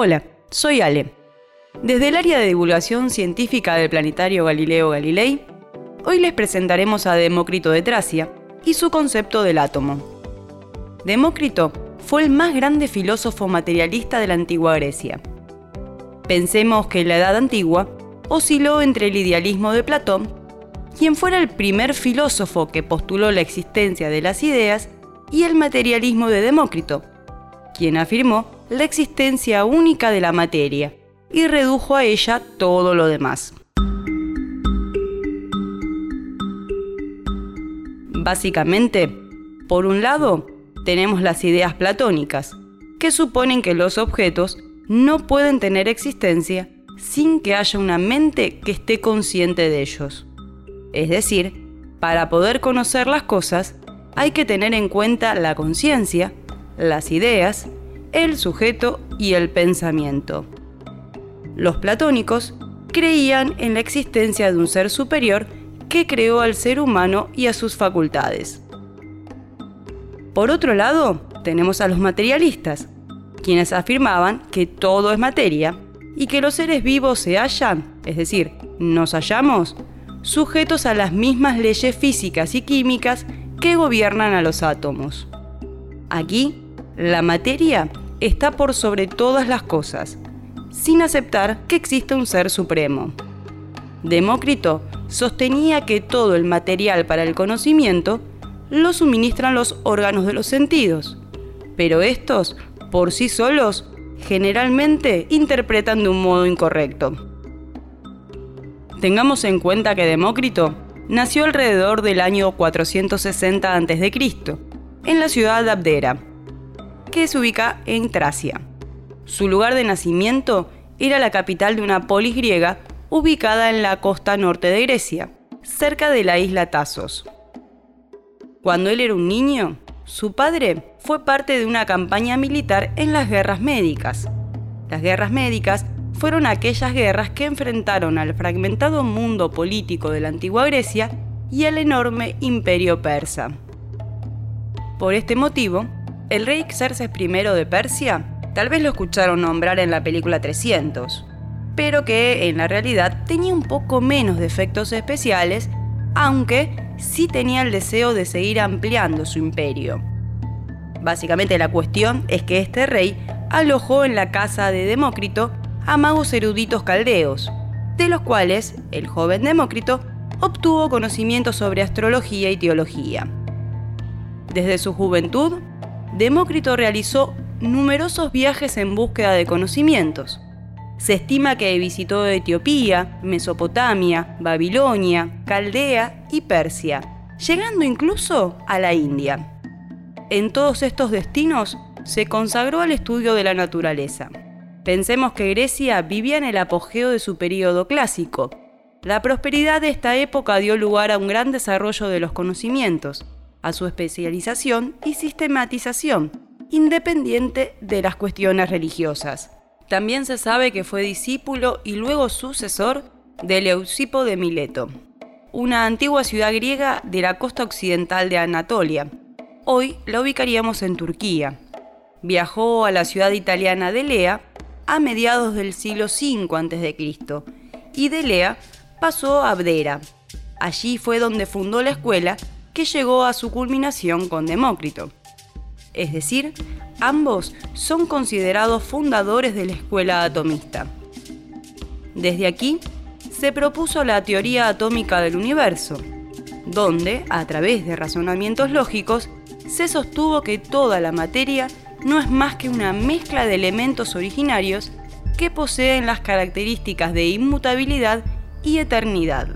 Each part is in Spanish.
Hola, soy Ale. Desde el área de divulgación científica del planetario Galileo Galilei, hoy les presentaremos a Demócrito de Tracia y su concepto del átomo. Demócrito fue el más grande filósofo materialista de la antigua Grecia. Pensemos que en la Edad Antigua osciló entre el idealismo de Platón, quien fuera el primer filósofo que postuló la existencia de las ideas, y el materialismo de Demócrito, quien afirmó la existencia única de la materia y redujo a ella todo lo demás. Básicamente, por un lado, tenemos las ideas platónicas, que suponen que los objetos no pueden tener existencia sin que haya una mente que esté consciente de ellos. Es decir, para poder conocer las cosas, hay que tener en cuenta la conciencia, las ideas, el sujeto y el pensamiento. Los platónicos creían en la existencia de un ser superior que creó al ser humano y a sus facultades. Por otro lado, tenemos a los materialistas, quienes afirmaban que todo es materia y que los seres vivos se hallan, es decir, nos hallamos, sujetos a las mismas leyes físicas y químicas que gobiernan a los átomos. Aquí, la materia está por sobre todas las cosas, sin aceptar que existe un ser supremo. Demócrito sostenía que todo el material para el conocimiento lo suministran los órganos de los sentidos, pero estos, por sí solos, generalmente interpretan de un modo incorrecto. Tengamos en cuenta que Demócrito nació alrededor del año 460 a.C., en la ciudad de Abdera, que se ubica en Tracia. Su lugar de nacimiento era la capital de una polis griega ubicada en la costa norte de Grecia, cerca de la isla Tasos. Cuando él era un niño, su padre fue parte de una campaña militar en las guerras médicas. Las guerras médicas fueron aquellas guerras que enfrentaron al fragmentado mundo político de la antigua Grecia y al enorme imperio persa. Por este motivo, el rey Xerxes I de Persia, tal vez lo escucharon nombrar en la película 300, pero que en la realidad tenía un poco menos de efectos especiales, aunque sí tenía el deseo de seguir ampliando su imperio. Básicamente la cuestión es que este rey alojó en la casa de Demócrito a magos eruditos caldeos, de los cuales el joven Demócrito obtuvo conocimientos sobre astrología y teología. Desde su juventud Demócrito realizó numerosos viajes en búsqueda de conocimientos. Se estima que visitó Etiopía, Mesopotamia, Babilonia, Caldea y Persia, llegando incluso a la India. En todos estos destinos se consagró al estudio de la naturaleza. Pensemos que Grecia vivía en el apogeo de su período clásico. La prosperidad de esta época dio lugar a un gran desarrollo de los conocimientos, a su especialización y sistematización, independiente de las cuestiones religiosas. También se sabe que fue discípulo y luego sucesor de Leucipo de Mileto, una antigua ciudad griega de la costa occidental de Anatolia. Hoy la ubicaríamos en Turquía. Viajó a la ciudad italiana de Lea a mediados del siglo V a.C. y de Lea pasó a Abdera. Allí fue donde fundó la escuela que llegó a su culminación con Demócrito. Es decir, ambos son considerados fundadores de la escuela atomista. Desde aquí, se propuso la teoría atómica del universo, donde, a través de razonamientos lógicos, se sostuvo que toda la materia no es más que una mezcla de elementos originarios que poseen las características de inmutabilidad y eternidad.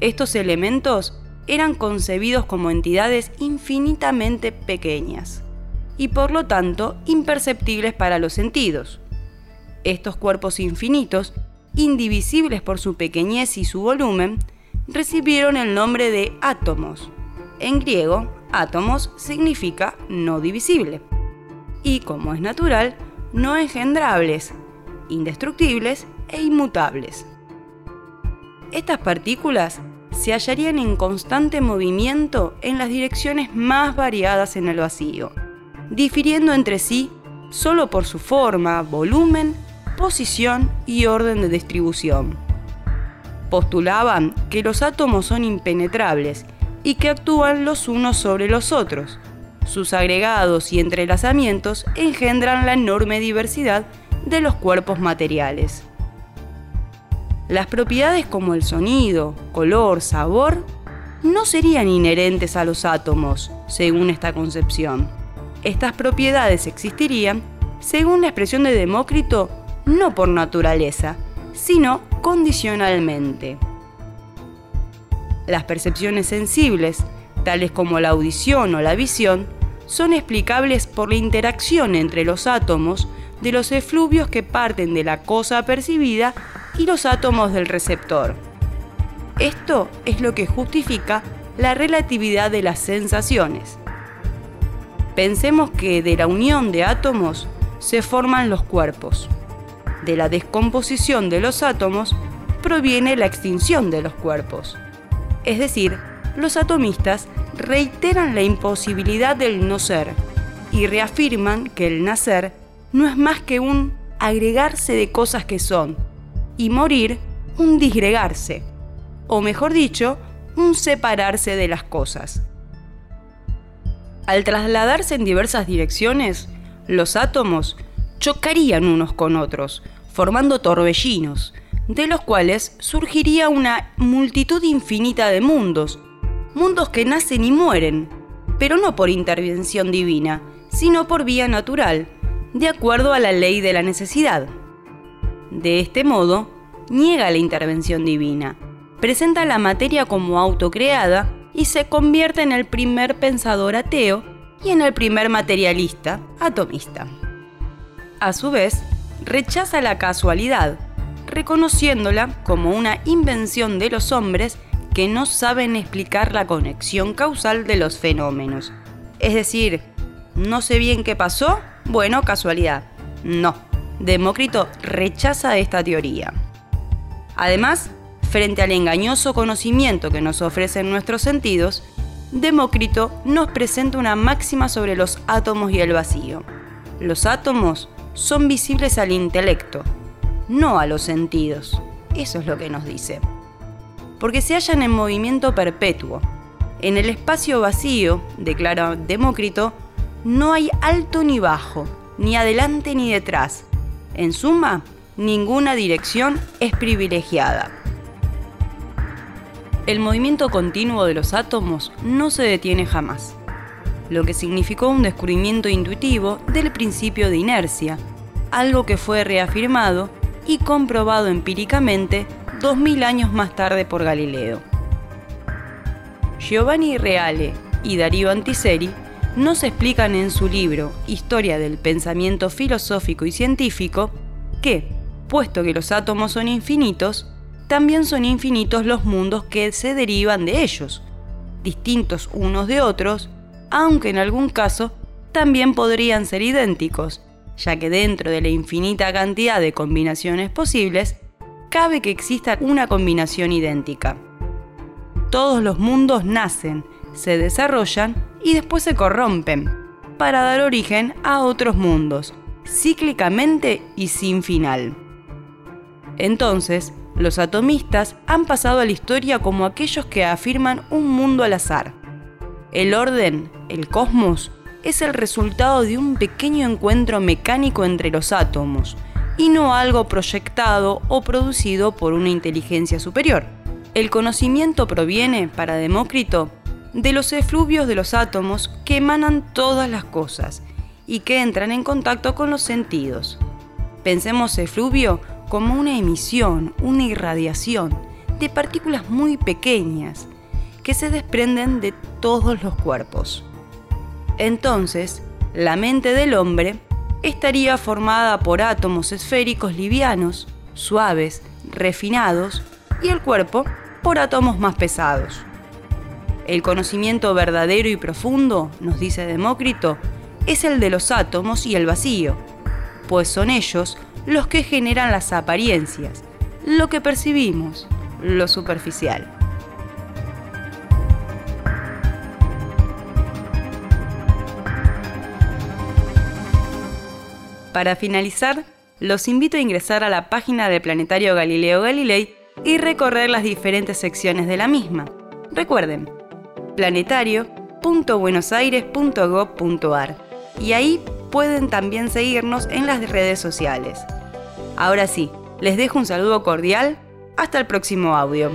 Estos elementos eran concebidos como entidades infinitamente pequeñas y por lo tanto imperceptibles para los sentidos. Estos cuerpos infinitos, indivisibles por su pequeñez y su volumen, recibieron el nombre de átomos. En griego, átomos significa no divisible. Y como es natural, no engendrables, indestructibles e inmutables. Estas partículas se hallarían en constante movimiento en las direcciones más variadas en el vacío, difiriendo entre sí solo por su forma, volumen, posición y orden de distribución. Postulaban que los átomos son impenetrables y que actúan los unos sobre los otros. Sus agregados y entrelazamientos engendran la enorme diversidad de los cuerpos materiales. Las propiedades como el sonido, color, sabor, no serían inherentes a los átomos, según esta concepción. Estas propiedades existirían, según la expresión de Demócrito, no por naturaleza, sino condicionalmente. Las percepciones sensibles, tales como la audición o la visión, son explicables por la interacción entre los átomos de los efluvios que parten de la cosa percibida y los átomos del receptor. Esto es lo que justifica la relatividad de las sensaciones. Pensemos que de la unión de átomos se forman los cuerpos. De la descomposición de los átomos proviene la extinción de los cuerpos. Es decir, los atomistas reiteran la imposibilidad del no ser y reafirman que el nacer no es más que un agregarse de cosas que son y morir un disgregarse, o mejor dicho, un separarse de las cosas. Al trasladarse en diversas direcciones, los átomos chocarían unos con otros, formando torbellinos, de los cuales surgiría una multitud infinita de mundos, mundos que nacen y mueren, pero no por intervención divina, sino por vía natural, de acuerdo a la ley de la necesidad. De este modo, niega la intervención divina, presenta la materia como autocreada y se convierte en el primer pensador ateo y en el primer materialista atomista. A su vez, rechaza la casualidad, reconociéndola como una invención de los hombres que no saben explicar la conexión causal de los fenómenos. Es decir, no sé bien qué pasó, bueno, casualidad. No, Demócrito rechaza esta teoría. Además, frente al engañoso conocimiento que nos ofrecen nuestros sentidos, Demócrito nos presenta una máxima sobre los átomos y el vacío. Los átomos son visibles al intelecto, no a los sentidos. Eso es lo que nos dice. Porque se hallan en movimiento perpetuo. En el espacio vacío, declara Demócrito, no hay alto ni bajo, ni adelante ni detrás. En suma, ninguna dirección es privilegiada. El movimiento continuo de los átomos no se detiene jamás, lo que significó un descubrimiento intuitivo del principio de inercia, algo que fue reafirmado y comprobado empíricamente 2000 años más tarde por Galileo. Giovanni Reale y Darío Antiseri nos explican en su libro Historia del Pensamiento Filosófico y Científico que, puesto que los átomos son infinitos, también son infinitos los mundos que se derivan de ellos, distintos unos de otros, aunque en algún caso también podrían ser idénticos, ya que dentro de la infinita cantidad de combinaciones posibles, cabe que exista una combinación idéntica. Todos los mundos nacen, se desarrollan y después se corrompen, para dar origen a otros mundos, cíclicamente y sin final. Entonces, los atomistas han pasado a la historia como aquellos que afirman un mundo al azar. El orden, el cosmos, es el resultado de un pequeño encuentro mecánico entre los átomos, y no algo proyectado o producido por una inteligencia superior. El conocimiento proviene, para Demócrito, de los efluvios de los átomos que emanan todas las cosas y que entran en contacto con los sentidos. Pensemos efluvio como una emisión, una irradiación de partículas muy pequeñas que se desprenden de todos los cuerpos. Entonces, la mente del hombre estaría formada por átomos esféricos livianos, suaves, refinados, y el cuerpo por átomos más pesados. El conocimiento verdadero y profundo, nos dice Demócrito, es el de los átomos y el vacío, pues son ellos los que generan las apariencias, lo que percibimos, lo superficial. Para finalizar, los invito a ingresar a la página del Planetario Galileo Galilei y recorrer las diferentes secciones de la misma. Recuerden, planetario.buenosaires.gov.ar y ahí pueden también seguirnos en las redes sociales. Ahora sí, les dejo un saludo cordial. Hasta el próximo audio.